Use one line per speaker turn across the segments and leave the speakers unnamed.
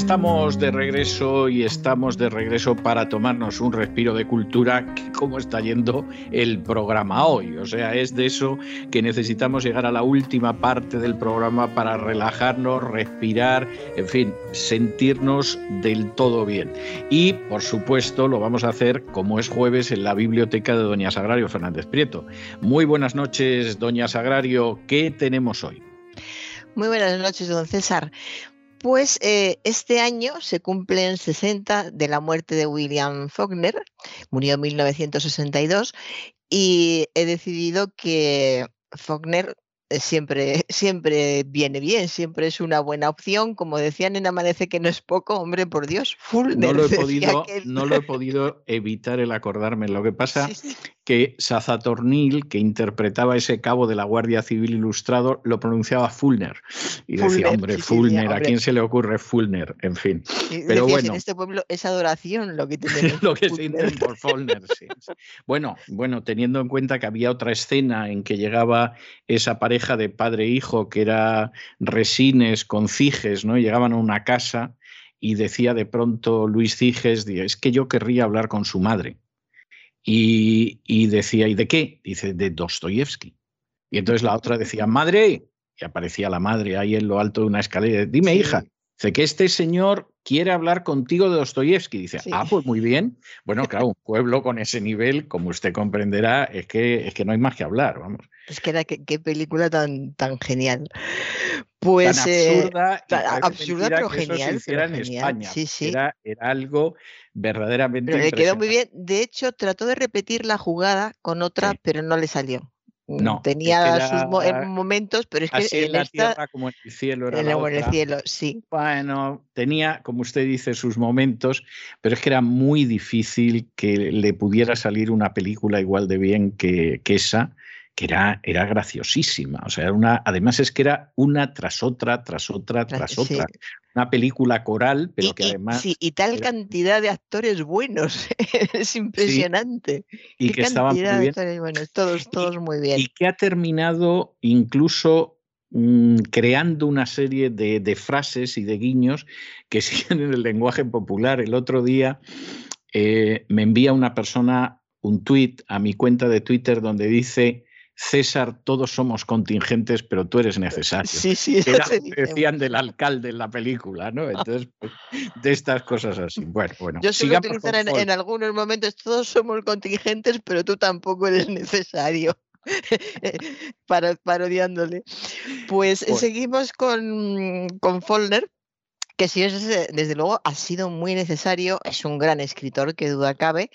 Estamos de regreso y estamos de regreso para tomarnos un respiro de cultura, como está yendo el programa hoy. O sea, es de eso que necesitamos llegar a la última parte del programa para relajarnos, respirar, en fin, sentirnos del todo bien. Y, por supuesto, lo vamos a hacer como es jueves en la biblioteca de Doña Sagrario Fernández Prieto. Muy buenas noches, Doña Sagrario. ¿Qué tenemos hoy?
Muy buenas noches, don César. Pues eh, este año se cumplen 60 de la muerte de William Faulkner, murió en 1962, y he decidido que Faulkner eh, siempre, siempre viene bien, siempre es una buena opción. Como decían en Amanece que no es poco, hombre, por Dios, full
no lo he podido, no lo he podido evitar el acordarme. Lo que pasa que Sazatornil, que interpretaba ese cabo de la Guardia Civil Ilustrado, lo pronunciaba Fulner. Y decía, hombre, Fulner, ¿a quién se le ocurre Fulner? En fin. Pero bueno.
En este pueblo es adoración lo que tenemos.
lo que se por Fulner, Bueno, bueno, teniendo en cuenta que había otra escena en que llegaba esa pareja de padre e hijo que era Resines con Ciges, ¿no? llegaban a una casa y decía de pronto Luis Ciges, es que yo querría hablar con su madre. Y, decía, ¿y de qué? Dice, de Dostoyevsky. Y entonces la otra decía, madre, y aparecía la madre ahí en lo alto de una escalera. Dime, hija, dice que este señor quiere hablar contigo de Dostoyevsky. Dice, ah, pues muy bien. Bueno, claro, un pueblo con ese nivel, como usted comprenderá, es que, es que no hay más que hablar, vamos.
Es que era qué, película tan, tan genial. Pues
tan absurda, absurda pero genial. en España. Sí, sí. Era, era algo verdaderamente.
Pero le quedó muy bien. De hecho, trató de repetir la jugada con otra, pero no le salió. No, tenía sus momentos, pero es que
en, la tierra como en el cielo era
en, el cielo, sí.
Bueno, tenía, como usted dice, sus momentos, pero es que era muy difícil que le pudiera salir una película igual de bien que, que esa que era, era graciosísima. O sea, una, además es que era una tras otra, tras otra, tras otra. Una película coral, pero que además.
Sí, y tal cantidad de actores buenos. es impresionante.
Y que estaban muy bien.
todos, todos muy bien.
Y que ha terminado incluso mm, creando una serie de, de, frases y de guiños que siguen en el lenguaje popular. El otro día eh, me envía una persona un tuit a mi cuenta de Twitter donde dice César, todos somos contingentes, pero tú eres necesario.
Sí, sí,
Era, decían del alcalde en la película, ¿no? Entonces, pues, de estas cosas así. Bueno, bueno.
Yo suelo utilizar en, algunos momentos, todos somos contingentes, pero tú tampoco eres necesario. Para, parodiándole. Pues, seguimos con, con Follner, que sí, es, desde luego ha sido muy necesario, es un gran escritor, que duda cabe,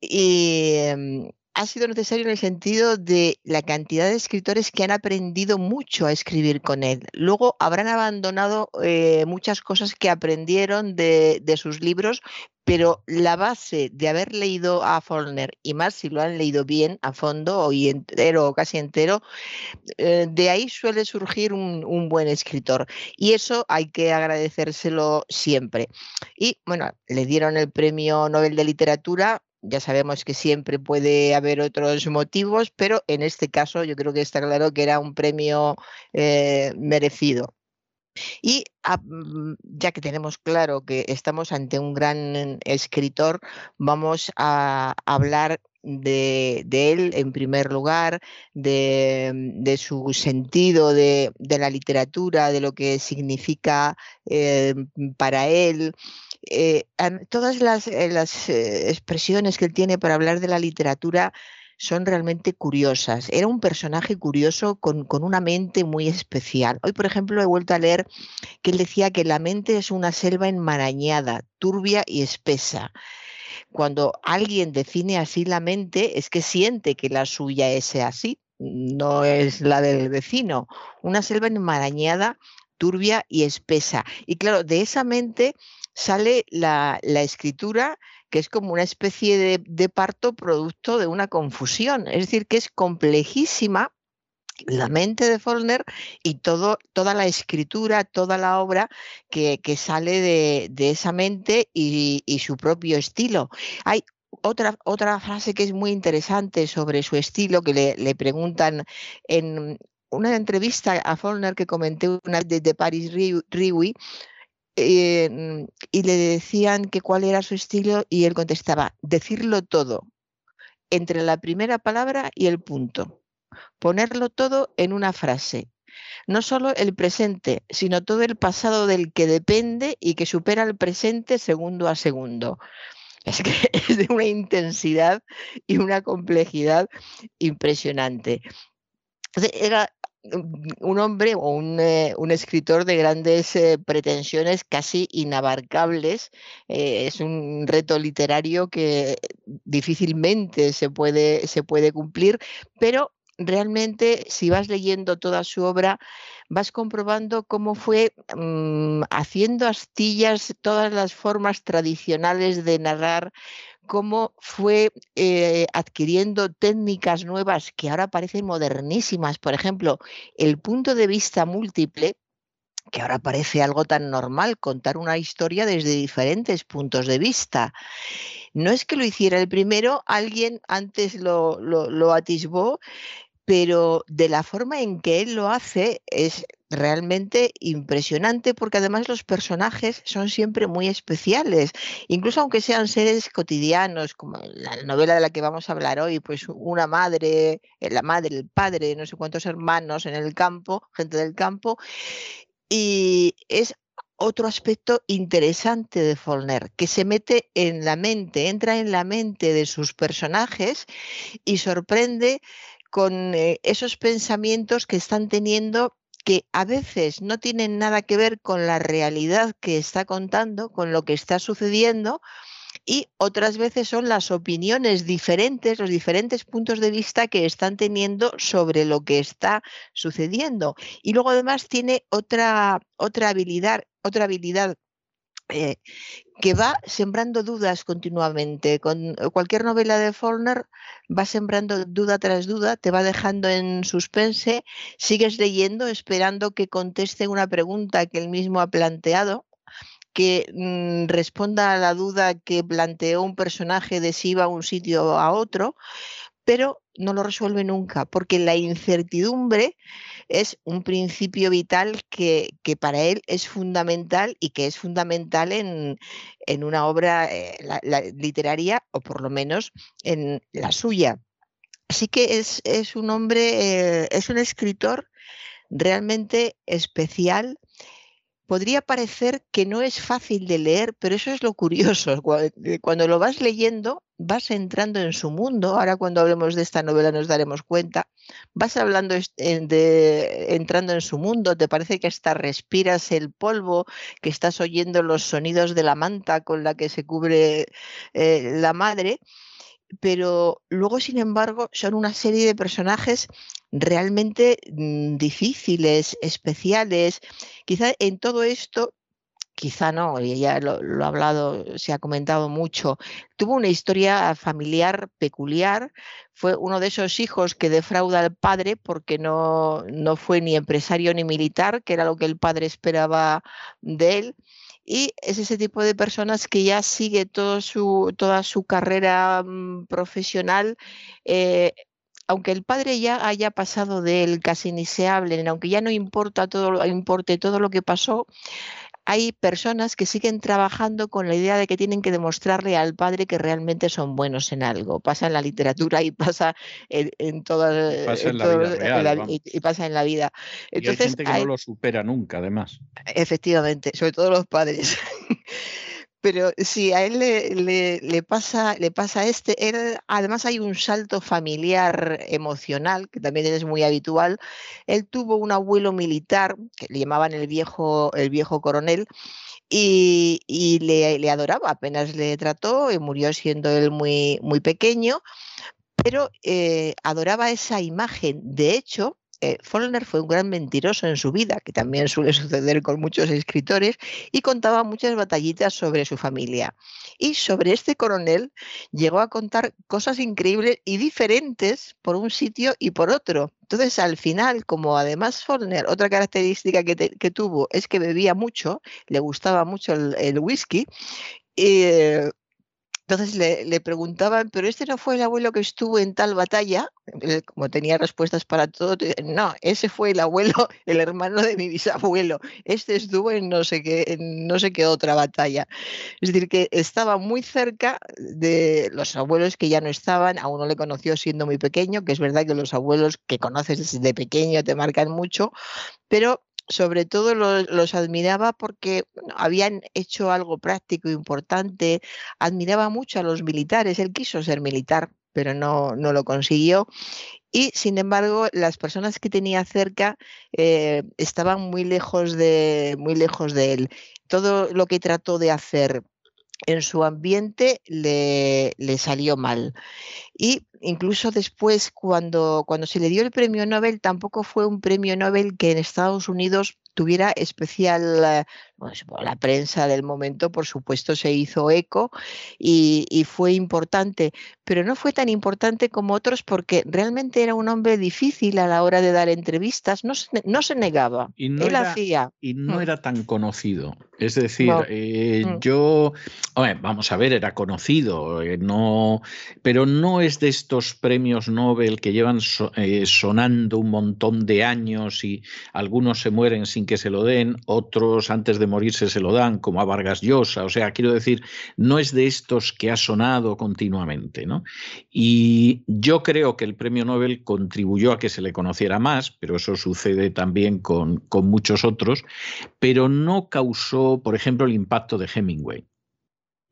y, em, ha sido necesario en el sentido de la cantidad de escritores que han aprendido mucho a escribir con él. Luego habrán abandonado eh, muchas cosas que aprendieron de, sus libros, pero la base de haber leído a Faulkner, y más si lo han leído bien, a fondo, o entero o casi entero, eh, de ahí suele surgir un, un, buen escritor. Y eso hay que agradecérselo siempre. Y bueno, le dieron el premio Nobel de Literatura ya sabemos que siempre puede haber otros motivos, pero en este caso yo creo que está claro que era un premio eh, merecido. Y ah, mm, ya que tenemos claro que estamos ante un gran escritor, vamos a hablar de, él en primer lugar, de, su sentido de, la literatura, de lo que significa eh, para él. Eh, todas las, eh, eh, expresiones que él tiene para hablar de la literatura son realmente curiosas. Era un personaje curioso con, con, una mente muy especial. Hoy, por ejemplo, he vuelto a leer que él decía que la mente es una selva enmarañada, turbia y espesa. Cuando alguien define así la mente, es que siente que la suya es así no es la del vecino, una selva enmarañada, turbia y espesa. Y claro, de esa mente sale la, escritura que es como una especie de, parto producto de una confusión, es decir, que es complejísima la mente de Faulkner y todo, toda la escritura, toda la obra que, sale de, esa mente y, su propio estilo. Hay otra frase que es muy interesante sobre su estilo, que le, preguntan en una entrevista a Faulkner que comenté una de, de Paris Riwi, eh, y le decían que cuál era su estilo y él contestaba, decirlo todo, entre la primera palabra y el punto ponerlo todo en una frase. No solo el presente, sino todo el pasado del que depende y que supera el presente segundo a segundo. Es que es de una intensidad y una complejidad impresionante. Era un hombre o un, eh, escritor de grandes eh, pretensiones casi inabarcables. Eh, es un reto literario que difícilmente se puede, se puede cumplir, pero realmente si vas leyendo toda su obra, vas comprobando cómo fue mm, haciendo astillas todas las formas tradicionales de narrar, cómo fue eh, adquiriendo técnicas nuevas que ahora parecen modernísimas. Por ejemplo, el punto de vista múltiple, que ahora parece algo tan normal, contar una historia desde diferentes puntos de vista. No es que lo hiciera el primero, alguien antes lo, lo atisbó pero de la forma en que él lo hace es realmente impresionante porque además los personajes son siempre muy especiales, incluso aunque sean seres cotidianos, como la novela de la que vamos a hablar hoy, pues una madre, eh, la madre, el padre, no sé cuántos hermanos en el campo, gente del campo, y es otro aspecto interesante de Follner, que se mete en la mente, entra en la mente de sus personajes y sorprende con eh, esos pensamientos que están teniendo que a veces no tienen nada que ver con la realidad que está contando, con lo que está sucediendo, y otras veces son las opiniones diferentes, los diferentes puntos de vista que están teniendo sobre lo que está sucediendo. Y luego además tiene otra, otra habilidad, otra habilidad eh, que va sembrando dudas continuamente. Con cualquier novela de Faulkner va sembrando duda tras duda, te va dejando en suspense, sigues leyendo esperando que conteste una pregunta que él mismo ha planteado que mm, responda a la duda que planteó un personaje de si iba a un sitio o a otro, pero no lo resuelve nunca, porque la incertidumbre es un principio vital que, para él es fundamental y que es fundamental en, una obra eh, literaria o por lo menos en la suya. Así que es, un hombre, eh, es un escritor realmente especial podría parecer que no es fácil de leer, pero eso es lo curioso. Cuando lo vas leyendo, vas entrando en su mundo. Ahora cuando hablemos de esta novela nos daremos cuenta. Vas hablando de, entrando en su mundo, te parece que hasta respiras el polvo, que estás oyendo los sonidos de la manta con la que se cubre eh, la madre pero luego, sin embargo, son una serie de personajes realmente mm, difíciles, especiales. Quizá en todo esto, quizá no, ya lo, ha hablado, se ha comentado mucho, tuvo una historia familiar peculiar, fue uno de esos hijos que defrauda al padre porque no, no fue ni empresario ni militar, que era lo que el padre esperaba de él y es ese tipo de personas que ya sigue todo su, toda su carrera mm, profesional. Eh, aunque el padre ya haya pasado de él, casi ni se hablen, aunque ya no importa todo, importe todo lo que pasó, hay personas que siguen trabajando con la idea de que tienen que demostrarle al padre que realmente son buenos en algo. Pasa en la literatura y pasa en, toda
la vida
y, pasa en la vida.
Entonces, hay gente que no lo supera nunca, además.
Efectivamente, sobre todo los padres. Pero si a él le, pasa, le pasa este, además hay un salto familiar emocional, que también es muy habitual. Él tuvo un abuelo militar, que le llamaban el viejo, el viejo coronel, y, le, le, adoraba, apenas le trató, y murió siendo él muy, muy pequeño, pero eh, adoraba esa imagen. De hecho, eh, Follner fue un gran mentiroso en su vida, que también suele suceder con muchos escritores, y contaba muchas batallitas sobre su familia. Y sobre este coronel llegó a contar cosas increíbles y diferentes por un sitio y por otro. Entonces, al final, como además Follner, otra característica que, tuvo es que bebía mucho, le gustaba mucho el, whisky, eh, entonces le, preguntaban, pero este no fue el abuelo que estuvo en tal batalla, como tenía respuestas para todo, no, ese fue el abuelo, el hermano de mi bisabuelo, este estuvo en no sé qué, en no sé qué otra batalla. Es decir, que estaba muy cerca de los abuelos que ya no estaban, a uno le conoció siendo muy pequeño, que es verdad que los abuelos que conoces desde pequeño te marcan mucho, pero sobre todo los, admiraba porque habían hecho algo práctico e importante, admiraba mucho a los militares, él quiso ser militar, pero no, no lo consiguió. Y sin embargo, las personas que tenía cerca eh, estaban muy lejos, de, muy lejos de él. Todo lo que trató de hacer en su ambiente le, le, salió mal. Y incluso después, cuando, cuando se le dio el premio Nobel, tampoco fue un premio Nobel que en Estados Unidos tuviera especial, eh, pues, la prensa del momento, por supuesto, se hizo eco y, fue importante, pero no fue tan importante como otros porque realmente era un hombre difícil a la hora de dar entrevistas, no se, no se negaba,
y no
él
era,
hacía.
Y no mm. era tan conocido, es decir, eh, mm. yo, vamos a ver, era conocido, eh, no, pero no es de estos premios Nobel que llevan sonando un montón de años y algunos se mueren sin que se lo den, otros antes de morirse se lo dan, como a Vargas Llosa. O sea, quiero decir, no es de estos que ha sonado continuamente. ¿no? Y yo creo que el premio Nobel contribuyó a que se le conociera más, pero eso sucede también con, con muchos otros, pero no causó, por ejemplo, el impacto de Hemingway.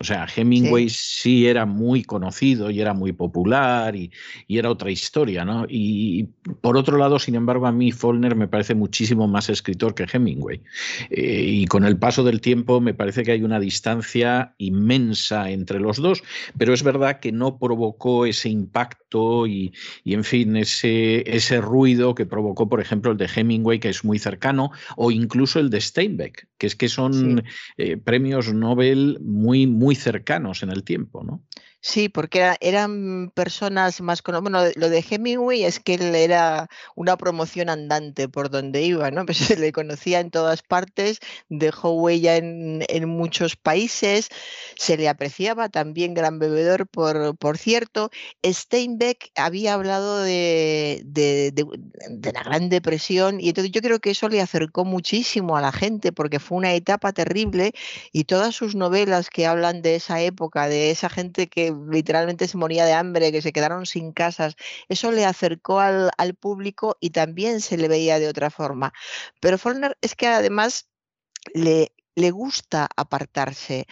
O sea, Hemingway sí. era muy conocido y era muy popular y, era otra historia, ¿no? Y por otro lado, sin embargo, a mí Follner me parece muchísimo más escritor que Hemingway. Eh, y con el paso del tiempo me parece que hay una distancia inmensa entre los dos, pero es verdad que no provocó ese impacto y, en fin, ese, ese ruido que provocó, por ejemplo, el de Hemingway, que es muy cercano, o incluso el de Steinbeck, que es que son eh, premios Nobel muy, muy muy cercanos en el tiempo, ¿no?
Sí, porque eran personas más con Bueno, lo de Hemingway es que él era una promoción andante por donde iba, ¿no? Pues se le conocía en todas partes, dejó huella en, muchos países, se le apreciaba también gran bebedor, por, por cierto. Steinbeck había hablado de, de, de, la Gran Depresión y entonces yo creo que eso le acercó muchísimo a la gente porque fue una etapa terrible y todas sus novelas que hablan de esa época, de esa gente que literalmente se moría de hambre, que se quedaron sin casas, eso le acercó al, al público y también se le veía de otra forma. Pero Follner es que además le, le gusta apartarse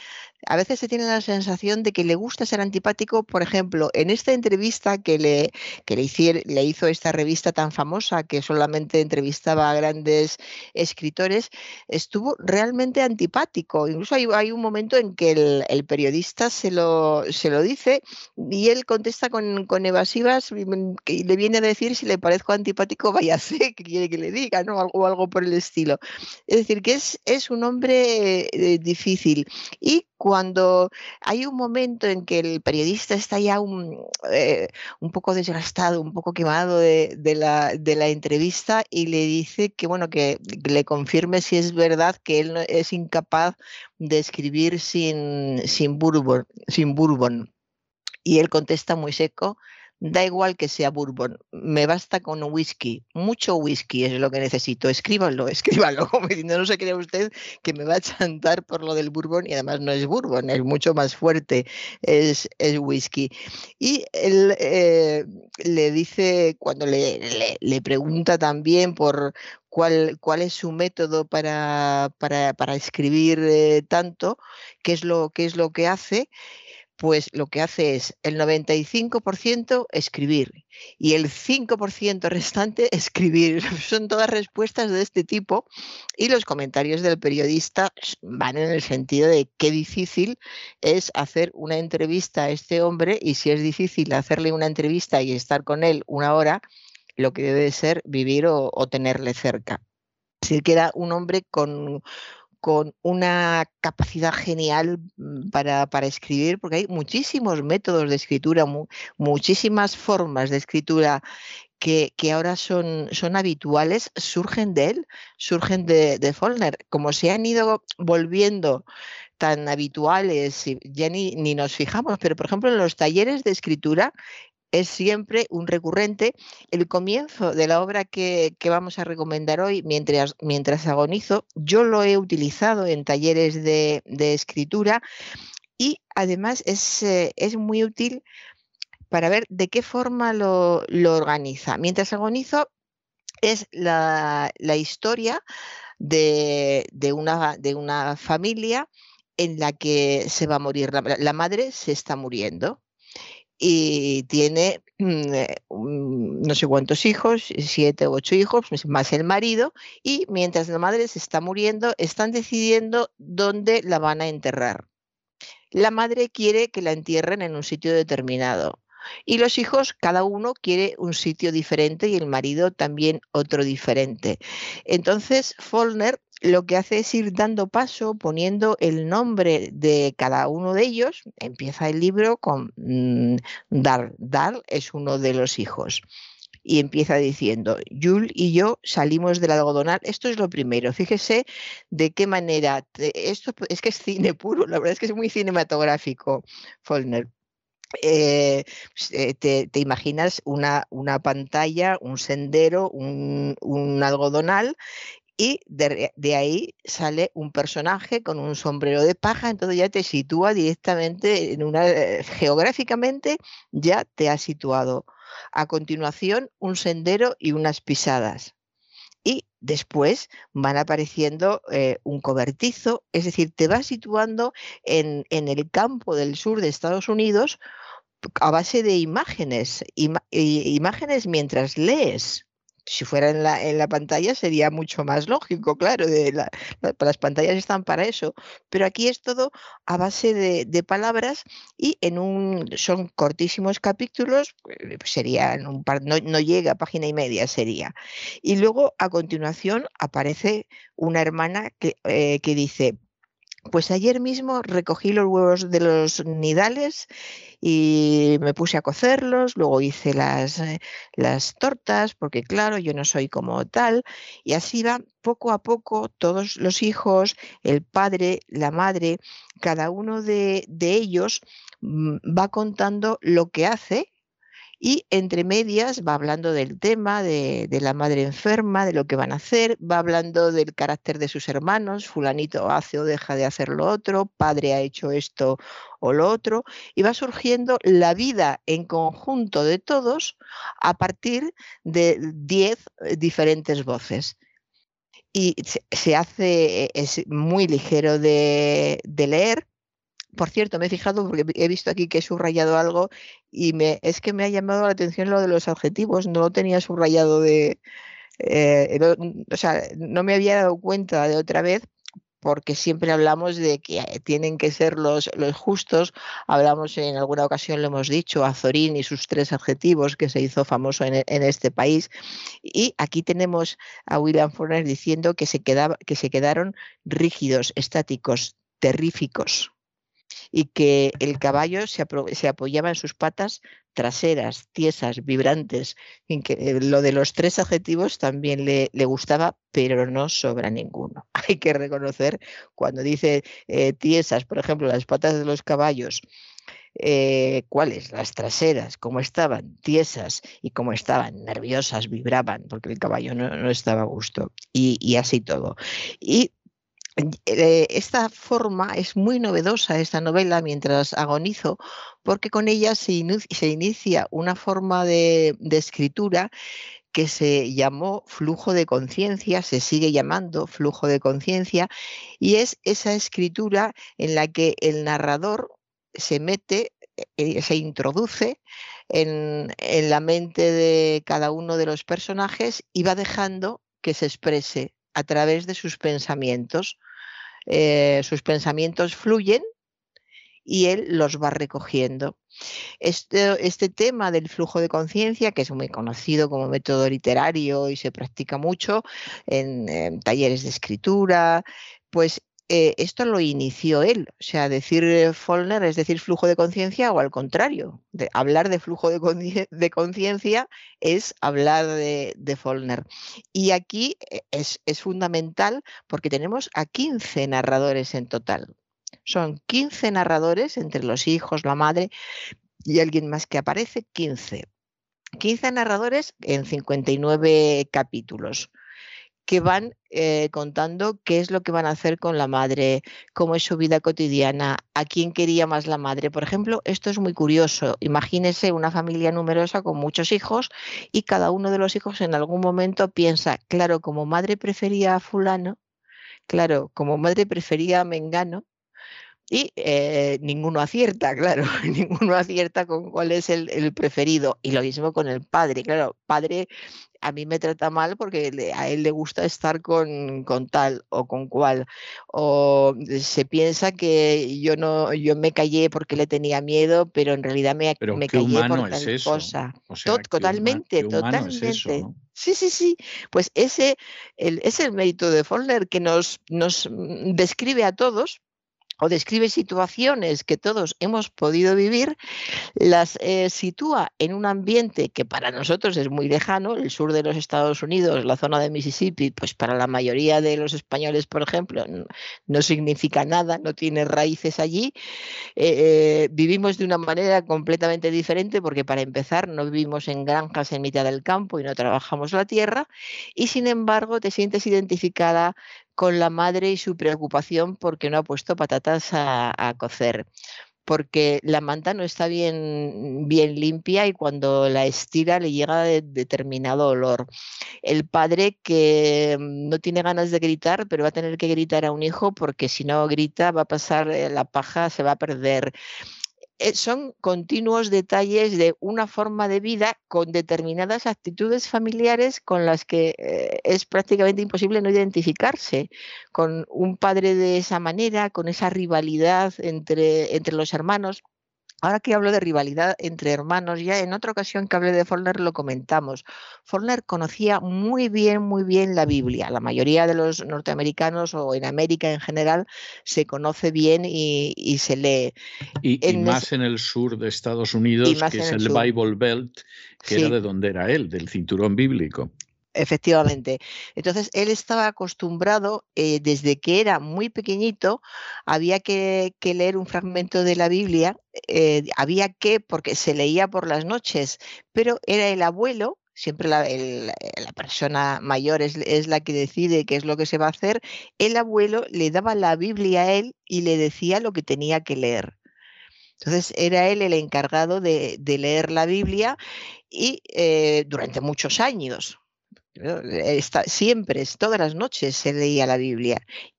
a veces se tiene la sensación de que le gusta ser antipático, por ejemplo, en esta entrevista que le, que le, hizo esta revista tan famosa que solamente entrevistaba a grandes escritores, estuvo realmente antipático. Incluso hay, hay un momento en que el, periodista se lo, se lo dice y él contesta con, con evasivas y le viene a decir si le parezco antipático, vaya sé que quiere que le diga, ¿no? O algo por el estilo. Es decir, que es, es un hombre eh, difícil. Y cuando hay un momento en que el periodista está ya un, eh, un poco desgastado, un poco quemado de, la, de, la, entrevista y le dice que, bueno, que le confirme si es verdad que él es incapaz de escribir sin, sin, bourbon, sin bourbon. Y él contesta muy seco, Da igual que sea bourbon, me basta con whisky, mucho whisky es lo que necesito. Escríbalo, escríbalo, como diciendo, no se crea usted que me va a chantar por lo del bourbon y además no es bourbon, es mucho más fuerte, es, es whisky. Y él eh, le dice, cuando le, le, pregunta también por, Cuál, cuál, es su método para, para, para escribir eh, tanto, qué es, lo, qué es lo que hace pues lo que hace es el 95% escribir y el 5% restante escribir. Son todas respuestas de este tipo y los comentarios del periodista van en el sentido de qué difícil es hacer una entrevista a este hombre y si es difícil hacerle una entrevista y estar con él una hora, lo que debe ser vivir o, tenerle cerca. Así que era un hombre con, con una capacidad genial mm, para, escribir, porque hay muchísimos métodos de escritura, muchísimas formas de escritura que, ahora son, son, habituales, surgen de él, surgen de, de. Como se han ido volviendo tan habituales, ya ni, ni, nos fijamos, pero por ejemplo en los talleres de escritura es siempre un recurrente. El comienzo de la obra que, vamos a recomendar hoy, mientras, mientras agonizo, yo lo he utilizado en talleres de, escritura y además es, eh, es, muy útil para ver de qué forma lo, organiza. Mientras agonizo es la, historia de, una, de, una, familia en la que se va a morir, la madre se está muriendo y tiene eh, no sé cuántos hijos, siete u ocho hijos, pues, más el marido, y mientras la madre se está muriendo, están decidiendo dónde la van a enterrar. La madre quiere que la entierren en un sitio determinado. Y los hijos, cada uno quiere un sitio diferente y el marido también otro diferente. Entonces, Follner lo que hace es ir dando paso, poniendo el nombre de cada uno de ellos. Empieza el libro con mm, Dar. Dar es uno de los hijos. Y empieza diciendo, Yul y yo salimos del algodonal. Esto es lo primero. Fíjese de qué manera. Esto es que es cine puro, la verdad es que es muy cinematográfico, Follner. Eh, pues, eh, te, imaginas una, una, pantalla, un sendero, un, un algodonal y de, ahí sale un personaje con un sombrero de paja, entonces ya te sitúa directamente en una eh, geográficamente ya te ha situado. A continuación, un sendero y unas pisadas. Y después van apareciendo eh, un cobertizo, es decir, te va situando en, en, el campo del sur de Estados Unidos a base de imágenes, imágenes mientras lees si fuera en la, en la pantalla sería mucho más lógico, claro, de las pantallas están para eso, pero aquí es todo a base de, palabras y en un son cortísimos capítulos, eh, sería en un par, no, no llega a página y media sería. Y luego a continuación aparece una hermana que, eh, que dice, pues ayer mismo recogí los huevos de los nidales y me puse a cocerlos, luego hice las, eh, las tortas, porque claro, yo no soy como tal, y así va poco a poco todos los hijos, el padre, la madre, cada uno de, de ellos mm, va contando lo que hace y entre medias va hablando del tema de, la madre enferma, de lo que van a hacer, va hablando del carácter de sus hermanos, fulanito hace o deja de hacer lo otro, padre ha hecho esto o lo otro, y va surgiendo la vida en conjunto de todos a partir de 10 eh, diferentes voces. Y se, hace, es muy ligero de, leer, por cierto, me he fijado porque he visto aquí que he subrayado algo y es que me ha llamado la atención lo de los adjetivos, no lo tenía subrayado de... Eh, o sea, no me había dado cuenta de otra vez porque siempre hablamos de que tienen que ser los, justos. Hablamos en alguna ocasión, lo hemos dicho, a Zorín y sus tres adjetivos que se hizo famoso en, en este país. Y aquí tenemos a William Faulkner diciendo que se, quedaba, que se quedaron rígidos, estáticos, terríficos y que el caballo se, apoyaba en sus patas traseras, tiesas, vibrantes, eh, lo de los tres adjetivos también le, gustaba, pero no sobra ninguno. Hay que reconocer cuando dice eh, tiesas, por ejemplo, las patas de los caballos, eh, cuáles, las traseras, cómo estaban tiesas y cómo estaban nerviosas, vibraban, porque el caballo no, estaba a gusto, y, y, así todo. Y esta forma es muy novedosa, esta novela, mientras agonizo, porque con ella se, inicia una forma de, escritura que se llamó flujo de conciencia, se sigue llamando flujo de conciencia, y es esa escritura en la que el narrador se mete eh, se introduce en, la mente de cada uno de los personajes y va dejando que se exprese a través de sus pensamientos. Eh, sus pensamientos fluyen y él los va recogiendo. Este, este tema del flujo de conciencia, que es muy conocido como método literario y se practica mucho en, talleres de escritura, pues eh, esto lo inició él. O sea, decir eh, Follner es decir flujo de conciencia o al contrario. De, hablar de flujo de conciencia es hablar de, de, Follner. Y aquí eh, es, es fundamental porque tenemos a 15 narradores en total. Son 15 narradores entre los hijos, la madre y alguien más que aparece, 15. 15 narradores en 59 capítulos que van eh, contando qué es lo que van a hacer con la madre, cómo es su vida cotidiana, a quién quería más la madre. Por ejemplo, esto es muy curioso. Imagínese una familia numerosa con muchos hijos y cada uno de los hijos en algún momento piensa, claro, como madre prefería a fulano, claro, como madre prefería a Mengano, y eh, ninguno acierta, claro, ninguno acierta con cuál es el, preferido. Y lo mismo con el padre, claro, padre a mí me trata mal porque a él le gusta estar con, con, tal o con cual. O se piensa que yo no, yo me callé porque le tenía miedo, pero en realidad me, me callé por tal cosa. totalmente, totalmente. Sí, sí, sí. Pues ese el, es el mérito de Follner que nos, nos mm, describe a todos o describe situaciones que todos hemos podido vivir, las eh, sitúa en un ambiente que para nosotros es muy lejano, el sur de los Estados Unidos, la zona de Mississippi, pues para la mayoría de los españoles, por ejemplo, no, significa nada, no tiene raíces allí. Eh, vivimos de una manera completamente diferente porque para empezar no vivimos en granjas en mitad del campo y no trabajamos la tierra y sin embargo te sientes identificada con la madre y su preocupación porque no ha puesto patatas a, cocer porque la manta no está bien, bien limpia y cuando la estira le llega de, determinado olor. El padre que mm, no tiene ganas de gritar, pero va a tener que gritar a un hijo porque si no grita va a pasar eh, la paja, se va a perder. Eh, son continuos detalles de una forma de vida con determinadas actitudes familiares con las que eh, es prácticamente imposible no identificarse, con un padre de esa manera, con esa rivalidad entre, entre los hermanos. Ahora que hablo de rivalidad entre hermanos, ya en otra ocasión que hablé de Follner lo comentamos. Follner conocía muy bien, muy bien la Biblia. La mayoría de los norteamericanos o en América en general se conoce bien y, se lee.
Y, más en el sur de Estados Unidos, que es el, Bible Belt, que era de donde era él, del cinturón bíblico.
Efectivamente. Entonces, él estaba acostumbrado, eh, desde que era muy pequeñito, había que, leer un fragmento de la Biblia, eh, había que, porque se leía por las noches, pero era el abuelo, siempre la, persona mayor es, la que decide qué es lo que se va a hacer, el abuelo le daba la Biblia a él y le decía lo que tenía que leer. Entonces era él el encargado de, leer la Biblia y eh, durante muchos años, siempre, todas las noches se leía la Biblia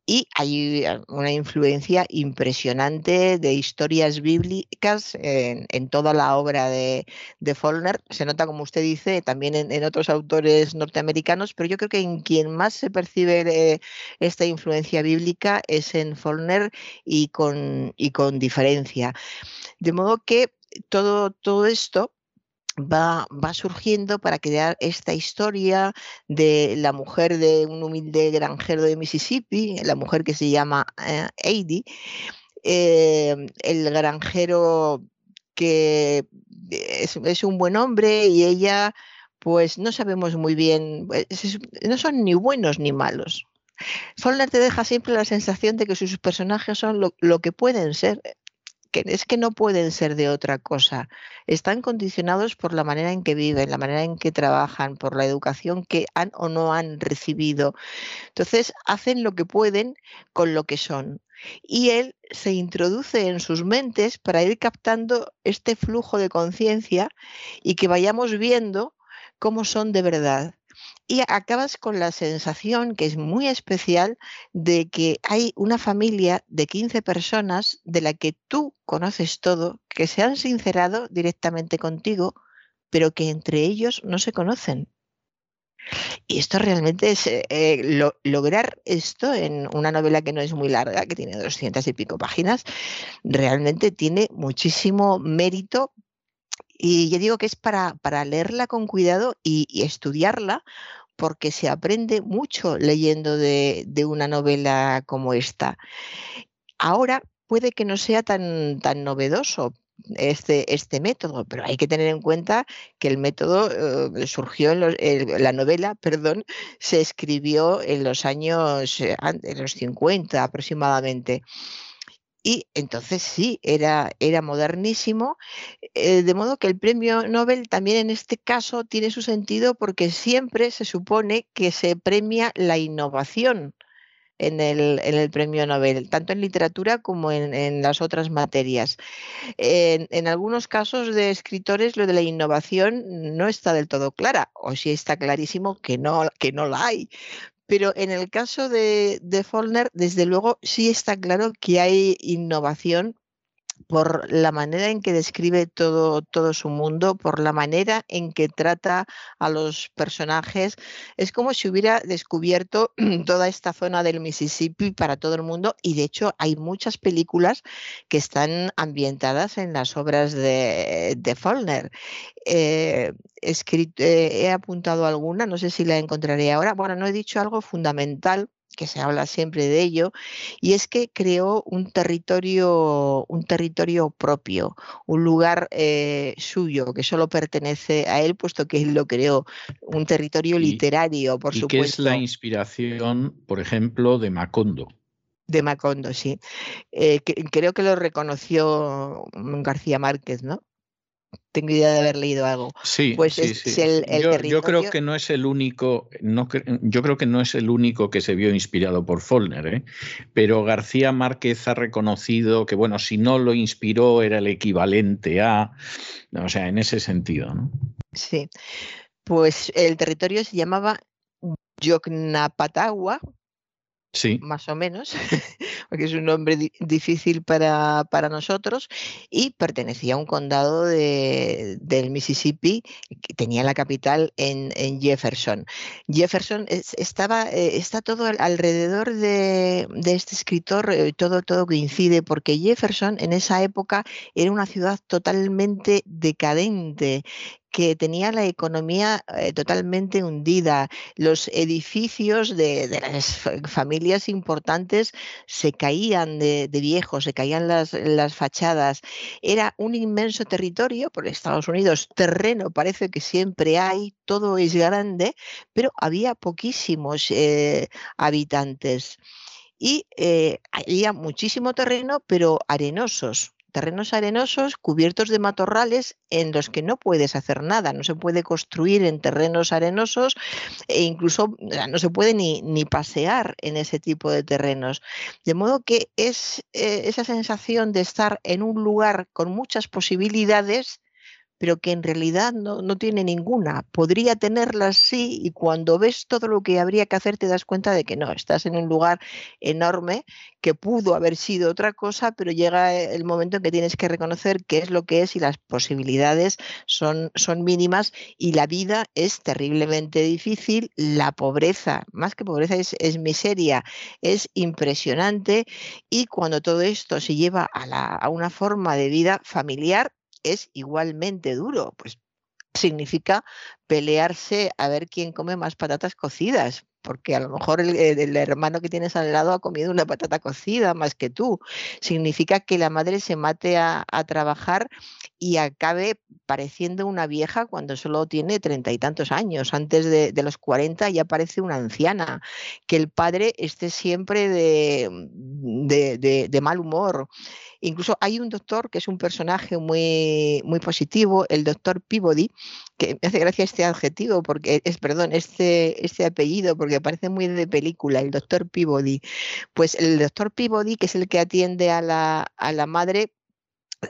y hay eh, una influencia impresionante de historias bíblicas en, toda la obra de, de. Se nota, como usted dice, también en, otros autores norteamericanos, pero yo creo que en quien más se percibe esta influencia bíblica es en Follner y con, y con diferencia. De modo que todo, todo esto va, surgiendo para crear esta historia de la mujer de un humilde granjero de Mississippi, la mujer que se llama eh, eh, el granjero que es, un buen hombre y ella pues no sabemos muy bien, pues, no son ni buenos ni malos. Follner te deja siempre la sensación de que sus personajes son lo, lo que pueden ser, es que no pueden ser de otra cosa. Están condicionados por la manera en que viven, la manera en que trabajan, por la educación que han o no han recibido. Entonces, hacen lo que pueden con lo que son. Y él se introduce en sus mentes para ir captando este flujo de conciencia y que vayamos viendo cómo son de verdad y acabas con la sensación, que es muy especial, de que hay una familia de 15 personas de la que tú conoces todo, que se han sincerado directamente contigo, pero que entre ellos no se conocen. Y esto realmente es eh, lograr esto en una novela que no es muy larga, que tiene doscientas y pico páginas, realmente tiene muchísimo mérito. Y yo digo que es para, para leerla con cuidado y, estudiarla, porque se aprende mucho leyendo de, de, una novela como esta. Ahora puede que no sea tan, tan novedoso, este, este método, pero hay que tener en cuenta que el método eh, surgió en los, la novela, perdón, se escribió en los años, eh, en los 50 aproximadamente. Y entonces sí, era, era modernísimo, eh, de modo que el premio Nobel también en este caso tiene su sentido porque siempre se supone que se premia la innovación en el, en el premio Nobel, tanto en literatura como en, las otras materias. En, en, algunos casos de escritores lo de la innovación no está del todo clara, o sí está clarísimo que no, que no la hay. Pero en el caso de, de Follner, desde luego sí está claro que hay innovación por la manera en que describe todo, todo su mundo, por la manera en que trata a los personajes. Es como si hubiera descubierto toda esta zona del Mississippi para todo el mundo y de hecho hay muchas películas que están ambientadas en las obras de, de. Eh, eh, he apuntado alguna, no sé si la encontraré ahora. Bueno, no he dicho algo fundamental que se habla siempre de ello, y es que creó un territorio, un territorio propio, un lugar eh, suyo que solo pertenece a él, puesto que él lo creó, un territorio literario, por supuesto.
Que es la inspiración, por ejemplo, de Macondo.
De Macondo, sí. Eh, creo que lo reconoció García Márquez, ¿no? Tengo idea de haber leído algo.
Sí, pues sí, yo, creo que no es el único, no, yo creo que no es el único que se vio inspirado por Follner, ¿eh? pero García Márquez ha reconocido que, bueno, si no lo inspiró era el equivalente a, o sea, en ese sentido, ¿no?
Sí, pues el territorio se llamaba Yocnapatagua, más o menos, porque es un nombre difícil para, nosotros, y pertenecía a un condado de, del Mississippi que tenía la capital en, Jefferson. Jefferson estaba, eh, está todo alrededor de, este escritor, eh, todo, todo coincide, porque Jefferson en esa época era una ciudad totalmente decadente que tenía la economía eh, totalmente hundida. Los edificios de, las familias importantes se caían de, viejos, se caían las, fachadas. Era un inmenso territorio, por Estados Unidos, terreno parece que siempre hay, todo es grande, pero había poquísimos eh, habitantes. Y eh, había muchísimo terreno, pero arenosos terrenos arenosos cubiertos de matorrales en los que no puedes hacer nada, no se puede construir en terrenos arenosos e incluso no se puede ni, ni pasear en ese tipo de terrenos. De modo que es eh, esa sensación de estar en un lugar con muchas posibilidades pero que en realidad no, no, tiene ninguna. Podría tenerlas sí y cuando ves todo lo que habría que hacer te das cuenta de que no, estás en un lugar enorme que pudo haber sido otra cosa, pero llega el momento en que tienes que reconocer qué es lo que es y las posibilidades son, son mínimas y la vida es terriblemente difícil, la pobreza, más que pobreza es, es miseria, es impresionante y cuando todo esto se lleva a, la, a una forma de vida familiar, es igualmente duro, pues significa pelearse a ver quién come más patatas cocidas, porque a lo mejor el, hermano que tienes al lado ha comido una patata cocida más que tú. Significa que la madre se mate a, trabajar y acabe pareciendo una vieja cuando solo tiene treinta y tantos años. Antes de, los cuarenta ya parece una anciana. Que el padre esté siempre de, de mal humor Incluso hay un doctor que es un personaje muy, muy positivo, el doctor Peabody, que me hace gracia este adjetivo, porque es, perdón, este, este apellido, porque parece muy de película, el doctor Peabody. Pues el doctor Peabody, que es el que atiende a la, a la madre,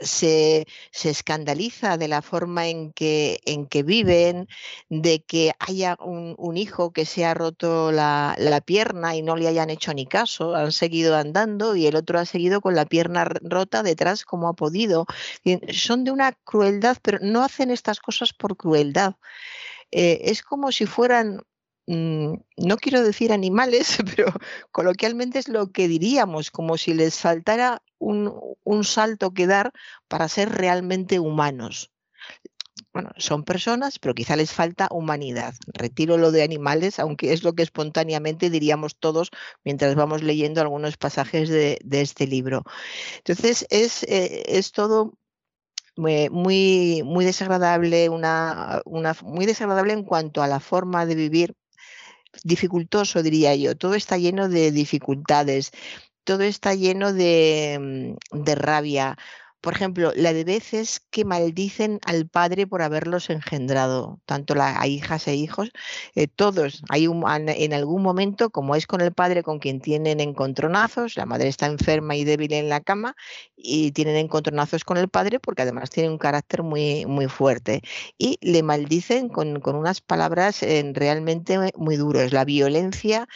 se, escandaliza de la forma en que, en que viven, de que haya un, hijo que se ha roto la, pierna y no le hayan hecho ni caso, han seguido andando y el otro ha seguido con la pierna rota detrás como ha podido. Son de una crueldad, pero no hacen estas cosas por crueldad. Eh, es como si fueran no quiero decir animales, pero coloquialmente es lo que diríamos, como si les faltara un, salto que dar para ser realmente humanos bueno, son personas, pero quizá les falta humanidad. Retiro lo de animales, aunque es lo que espontáneamente diríamos todos mientras vamos leyendo algunos pasajes de, este libro. Entonces, es, eh, es todo muy, muy, desagradable, una, una, muy desagradable en cuanto a la forma de vivir, dificultoso diría yo. Todo está lleno de dificultades todo está lleno de, mm, de rabia. Por ejemplo, la de veces que maldicen al padre por haberlos engendrado, tanto la, a hijas e hijos, eh, todos. Hay un, en algún momento, como es con el padre con quien tienen encontronazos, la madre está enferma y débil en la cama y tienen encontronazos con el padre porque además tiene un carácter muy, muy fuerte. Y le maldicen con, con unas palabras eh, realmente muy duras. La violencia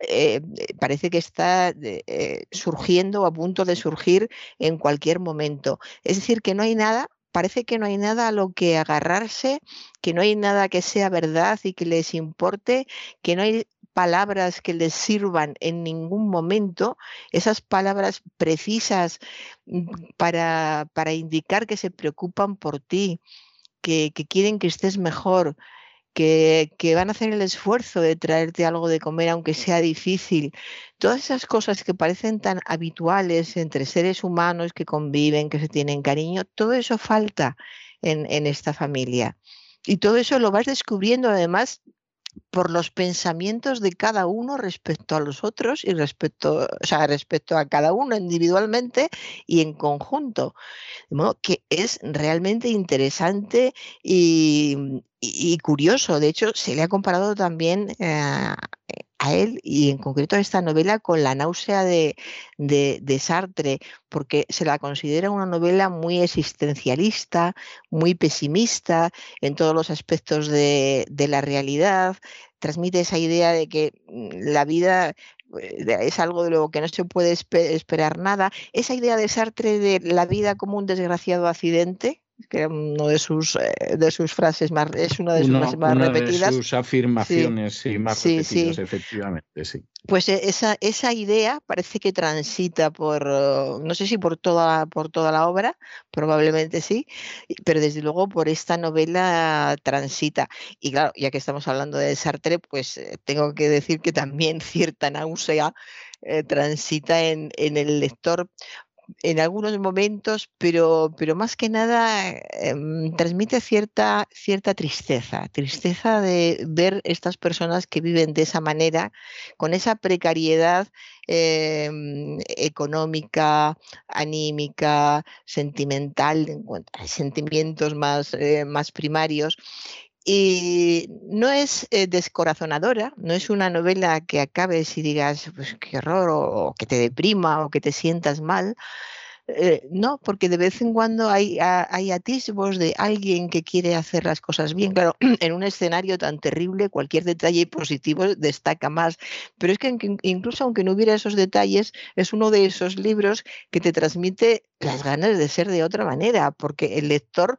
eh, eh, parece que está eh, surgiendo o a punto de surgir en cualquier momento. Es decir, que no hay nada parece que no hay nada a lo que agarrarse, que no hay nada que sea verdad y que les importe, que no hay palabras que les sirvan en ningún momento, esas palabras precisas mm, para, para indicar que se preocupan por ti, que, que quieren que estés mejor, que, van a hacer el esfuerzo de traerte algo de comer, aunque sea difícil. Todas esas cosas que parecen tan habituales entre seres humanos que conviven, que se tienen cariño, todo eso falta en, en esta familia. Y todo eso lo vas descubriendo además por los pensamientos de cada uno respecto a los otros y respecto, o sea, respecto a cada uno individualmente y en conjunto. De modo que es realmente interesante y, curioso. De hecho, se le ha comparado también eh, a él y en concreto a esta novela con La náusea de, de, Sartre, porque se la considera una novela muy existencialista, muy pesimista en todos los aspectos de, de la realidad, transmite esa idea de que mm, la vida eh, es algo de lo que no se puede esperar nada. Esa idea de Sartre de la vida como un desgraciado accidente, que una de sus eh, de sus frases más es una de sus frases más repetidas.
De sus afirmaciones sí, más repetidas, efectivamente, sí.
Pues e, esa, esa idea parece que transita por, no sé si por toda, por toda la obra, probablemente sí, pero desde luego por esta novela transita. Y claro, ya que estamos hablando de Sartre, pues eh, tengo que decir que también cierta náusea eh, transita en, en, el lector en algunos momentos, pero, pero más que nada em, transmite cierta, cierta tristeza, tristeza de ver estas personas que viven de esa manera, con esa precariedad em, económica, anímica, sentimental, sentimientos más, eh, más primarios y no es eh, descorazonadora, no es una novela que acabes y digas, pues qué horror, o, que te deprima, o que te sientas mal. Eh, no, porque de vez en cuando hay, hay atisbos de alguien que quiere hacer las cosas bien. Claro, en un escenario tan terrible, cualquier detalle positivo destaca más. Pero es que incluso aunque no hubiera esos detalles, es uno de esos libros que te transmite las ganas de ser de otra manera, porque el lector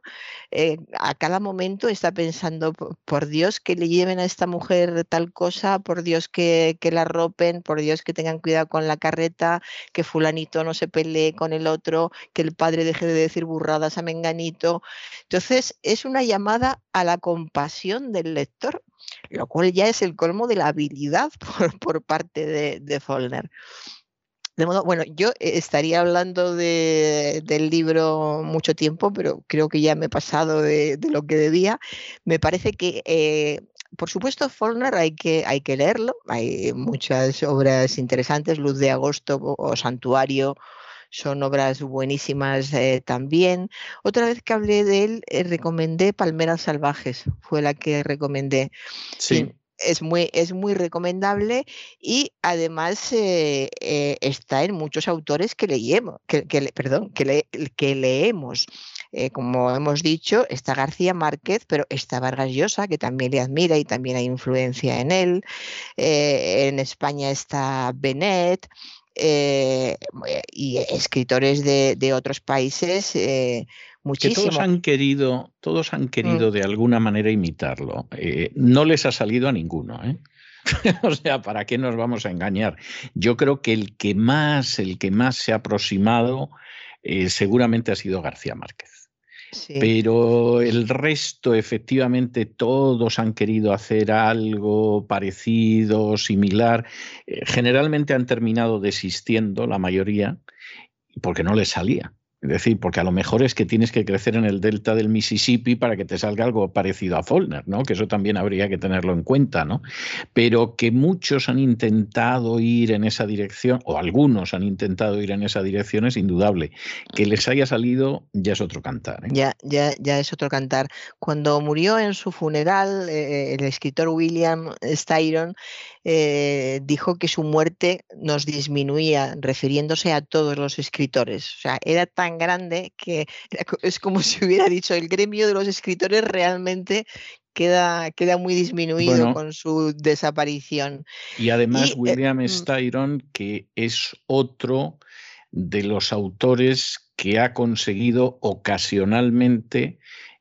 eh, a cada momento está pensando, por Dios que le lleven a esta mujer tal cosa, por Dios que, que la ropen, por Dios que tengan cuidado con la carreta, que fulanito no se pelee con el otro, que el padre deje de decir burradas a Menganito. Entonces, es una llamada a la compasión del lector, lo cual ya es el colmo de la habilidad por, por parte de, de Follner. De modo, bueno, yo eh, estaría hablando de, del libro mucho tiempo, pero creo que ya me he pasado de, lo que debía. Me parece que, eh, por supuesto, Follner hay que, hay que leerlo. Hay muchas obras interesantes, Luz de Agosto o, Santuario son obras buenísimas eh, también. Otra vez que hablé de él, recomendé Palmeras Salvajes, fue la que recomendé.
Sí
es muy, es muy recomendable y además eh, eh, está en muchos autores que leemos, que, perdón, que, que leemos. Eh, como hemos dicho, está García Márquez, pero está Vargas Llosa, que también le admira y también hay influencia en él. en España está Benet. y escritores de, otros países Muchísimo.
Que todos han querido, todos han mm. querido de alguna manera imitarlo. Eh, no les ha salido a ninguno, ¿eh? o sea, ¿para qué nos vamos a engañar? Yo creo que el que más, el que más se ha aproximado eh, seguramente ha sido García Márquez. Pero el resto, efectivamente, todos han querido hacer algo parecido, similar. generalmente han terminado desistiendo, la mayoría, porque no les salía. Es decir, porque a lo mejor es que tienes que crecer en el delta del Mississippi para que te salga algo parecido a Follner, ¿no? Que eso también habría que tenerlo en cuenta, ¿no? Pero que muchos han intentado ir en esa dirección, o algunos han intentado ir en esa dirección, es indudable. Que les haya salido ya es otro cantar. ¿eh?
Ya, ya, ya es otro cantar. Cuando murió en su funeral, eh, el escritor William Styron eh, dijo que su muerte nos disminuía, refiriéndose a todos los escritores. O sea, era tan grande que es como si hubiera dicho, el gremio de los escritores realmente queda, queda muy disminuido con su desaparición.
Y además eh, William mm. Styron, que es otro de los autores que ha conseguido ocasionalmente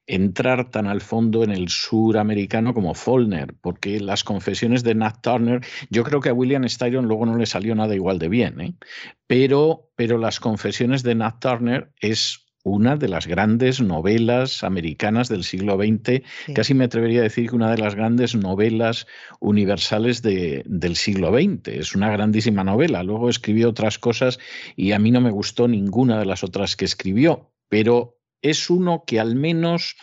entrar tan al fondo en el suramericano como Follner, porque las confesiones de Nat Turner, yo creo que a William Styron luego no le salió nada igual de bien, ¿eh? pero, pero las confesiones de Nat Turner es una de las grandes novelas americanas del siglo XX, casi me atrevería a decir que una de las grandes novelas universales del siglo XX. Es una grandísima novela. Luego escribió otras cosas y a mí no me gustó ninguna de las otras que escribió, pero es uno que al menos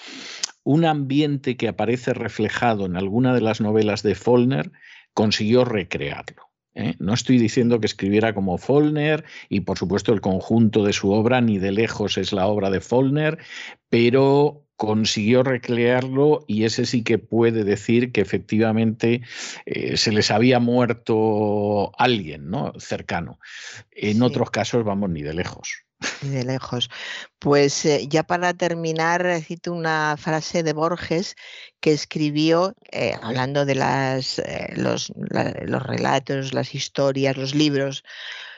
un ambiente que aparece reflejado en alguna de las novelas de Follner consiguió recrearlo. ¿eh? No estoy diciendo que escribiera como Follner y por supuesto el conjunto de su obra ni de lejos es la obra de Follner, pero consiguió recrearlo y ese sí que puede decir que efectivamente eh, se les había muerto alguien ¿no? cercano. En otros casos, vamos, ni de lejos
de lejos. Pues eh, ya para terminar, cito una frase de Borges que escribió eh, hablando de las, eh, los, los relatos, las historias, los libros,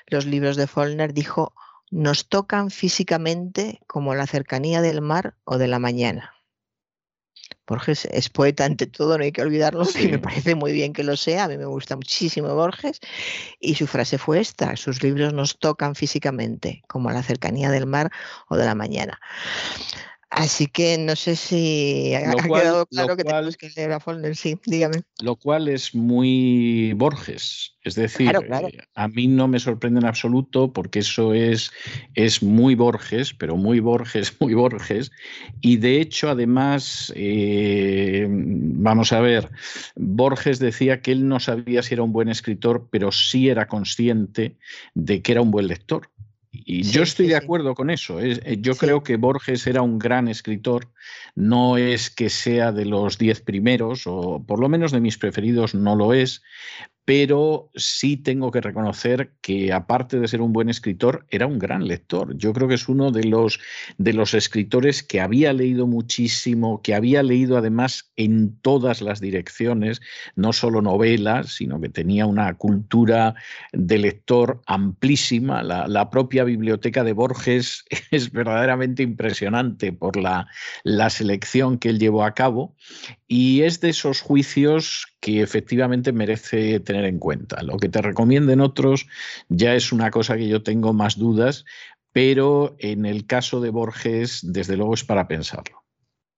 los libros de Follner, dijo, nos tocan físicamente como la cercanía del mar o de la mañana. Borges es poeta ante todo, no hay que olvidarlo, y me parece muy bien que lo sea, a mí me gusta muchísimo Borges, y su frase fue esta, sus libros nos tocan físicamente, como la cercanía del mar o de la mañana. Así que no sé si ha, quedado claro que tenemos que leer a Follner, sí, dígame.
Lo cual es muy Borges, es decir, eh, a mí no me sorprende en absoluto porque eso es, es muy Borges, pero muy Borges, muy Borges, y de hecho además, eh, vamos a ver, Borges decía que él no sabía si era un buen escritor, pero sí era consciente de que era un buen lector. Y yo estoy de acuerdo con eso. Eh, yo creo que Borges era un gran escritor. No es que sea de los diez primeros, o por lo menos de mis preferidos no lo es, pero sí tengo que reconocer que aparte de ser un buen escritor, era un gran lector. Yo creo que es uno de los, de los escritores que había leído muchísimo, que había leído además en todas las direcciones, no solo novelas, sino que tenía una cultura de lector amplísima. La, propia biblioteca de Borges es verdaderamente impresionante por la, la selección que él llevó a cabo y es de esos juicios que efectivamente merece tener en cuenta. Lo que te recomienden otros ya es una cosa que yo tengo más dudas, pero en el caso de Borges, desde luego es para pensarlo.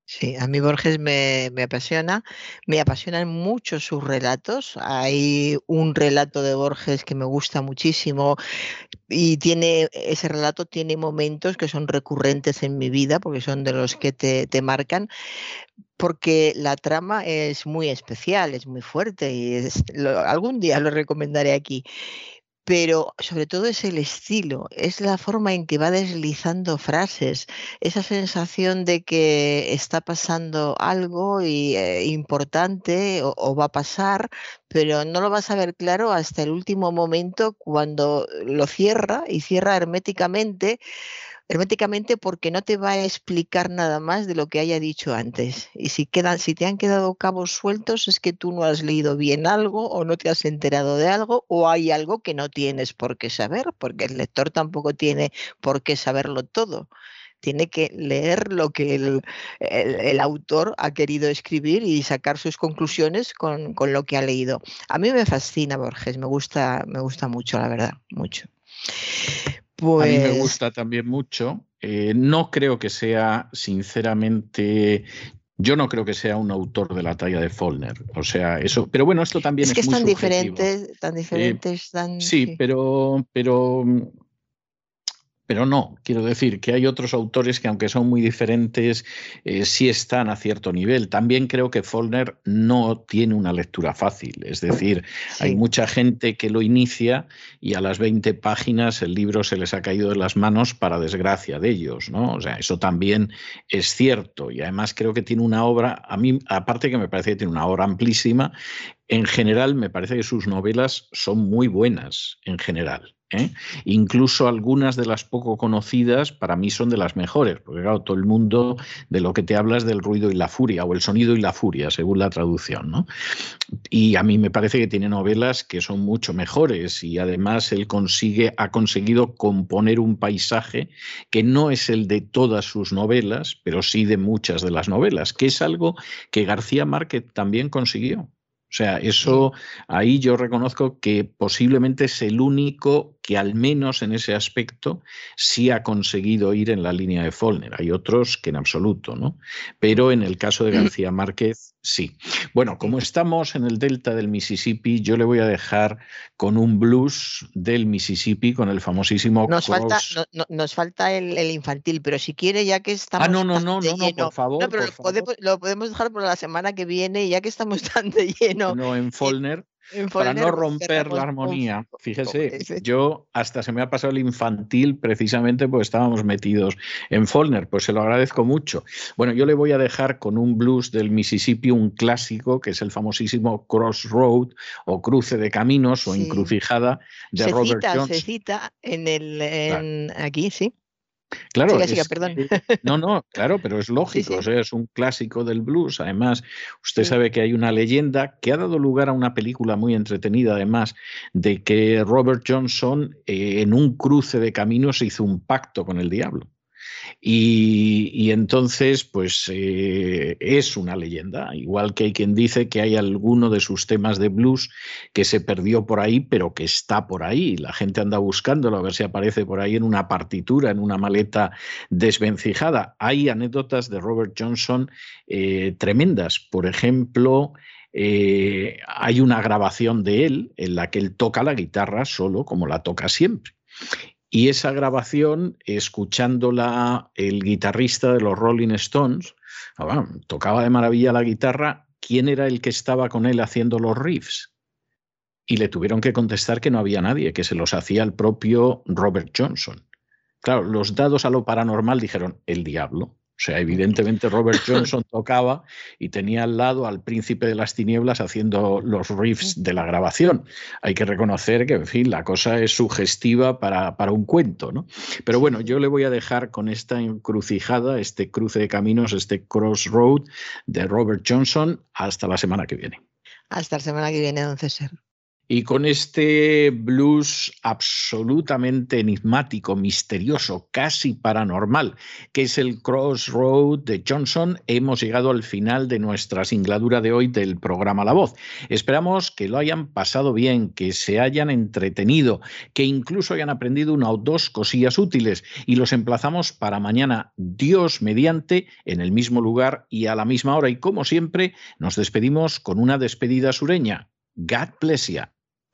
Sí, a mí Borges me, me, apasiona, me apasionan mucho sus relatos. Hay un relato de Borges que me gusta muchísimo y tiene ese relato tiene momentos que son recurrentes en mi vida porque son de los que te, te marcan porque la trama es muy especial, es muy fuerte y algún día lo recomendaré aquí. Pero sobre todo es el estilo, es la forma en que va deslizando frases, esa sensación de que está pasando algo eh, importante o, va a pasar, pero no lo vas a ver claro hasta el último momento cuando lo cierra y cierra herméticamente herméticamente porque no te va a explicar nada más de lo que haya dicho antes. Y si, quedan, si te han quedado cabos sueltos es que tú no has leído bien algo o no te has enterado de algo o hay algo que no tienes por qué saber, porque el lector tampoco tiene por qué saberlo todo. Tiene que leer lo que el, el, autor ha querido escribir y sacar sus conclusiones con, con lo que ha leído. A mí me fascina Borges, me gusta, me gusta mucho, la verdad, mucho.
A mí me pues gusta también mucho. Eh, no creo que sea, sinceramente, yo no creo que sea un autor de la talla de Follner. O sea, eso. Pero bueno, esto también
es, que es, tan diferentes, tan eh, diferentes, tan.
Sí, sí, pero, pero pero no, quiero decir que hay otros autores que aunque son muy diferentes, eh, sí están a cierto nivel. También creo que Follner no tiene una lectura fácil, es decir, hay mucha gente que lo inicia y a las 20 páginas el libro se les ha caído de las manos para desgracia de ellos, ¿no? O sea, eso también es cierto y además creo que tiene una obra, a mí aparte que me parece que tiene una obra amplísima, en general me parece que sus novelas son muy buenas, en general. ¿eh? Incluso algunas de las poco conocidas para mí son de las mejores, porque claro, todo el mundo de lo que te hablas del ruido y la furia, o el sonido y la furia, según la traducción. ¿no? Y a mí me parece que tiene novelas que son mucho mejores y además él consigue, ha conseguido componer un paisaje que no es el de todas sus novelas, pero sí de muchas de las novelas, que es algo que García Márquez también consiguió. O sea, eso ahí yo reconozco que posiblemente es el único que al menos en ese aspecto sí ha conseguido ir en la línea de Follner. Hay otros que en absoluto, ¿no? Pero en el caso de García Márquez, sí. Bueno, como estamos en el delta del Mississippi, yo le voy a dejar con un blues del Mississippi, con el famosísimo.
Nos falta, nos falta el, infantil, pero si quiere, ya que estamos.
Ah, no, no, no, no, por favor. No,
pero lo, Podemos, dejar por la semana que viene, ya que estamos tan de lleno.
No, en Follner. Para no romper la armonía. Fíjese, yo hasta se me ha pasado el infantil precisamente porque estábamos metidos en Follner, pues se lo agradezco mucho. Bueno, yo le voy a dejar con un blues del Mississippi, un clásico, que es el famosísimo Crossroad o Cruce de Caminos o Encrucijada de Robert Jones.
Se cita en el, aquí, sí.
Claro, no, no, claro, pero es lógico, es un clásico del blues. Además, usted sabe que hay una leyenda que ha dado lugar a una película muy entretenida, además, de que Robert Johnson eh, en un cruce de caminos hizo un pacto con el diablo. Y, entonces, pues eh, es una leyenda, igual que hay quien dice que hay alguno de sus temas de blues que se perdió por ahí, pero que está por ahí. La gente anda buscándolo a ver si aparece por ahí en una partitura, en una maleta desvencijada. Hay anécdotas de Robert Johnson eh, tremendas. Por ejemplo, eh, hay una grabación de él en la que él toca la guitarra solo como la toca siempre. Y esa grabación, escuchándola el guitarrista de los Rolling Stones, ah, tocaba de maravilla la guitarra, ¿quién era el que estaba con él haciendo los riffs? Y le tuvieron que contestar que no había nadie, que se los hacía el propio Robert Johnson. Claro, los dados a lo paranormal dijeron, el diablo. O sea, evidentemente Robert Johnson tocaba y tenía al lado al príncipe de las tinieblas haciendo los riffs de la grabación. Hay que reconocer que, en fin, la cosa es sugestiva para, para un cuento, ¿no? Pero bueno, yo le voy a dejar con esta encrucijada, este cruce de caminos, este crossroad de Robert Johnson hasta la semana que viene.
Hasta la semana que viene, don César.
Y con este blues absolutamente enigmático, misterioso, casi paranormal, que es el Crossroad de Johnson, hemos llegado al final de nuestra singladura de hoy del programa La Voz. Esperamos que lo hayan pasado bien, que se hayan entretenido, que incluso hayan aprendido una o dos cosillas útiles y los emplazamos para mañana, Dios mediante, en el mismo lugar y a la misma hora. Y como siempre, nos despedimos con una despedida sureña. God bless you.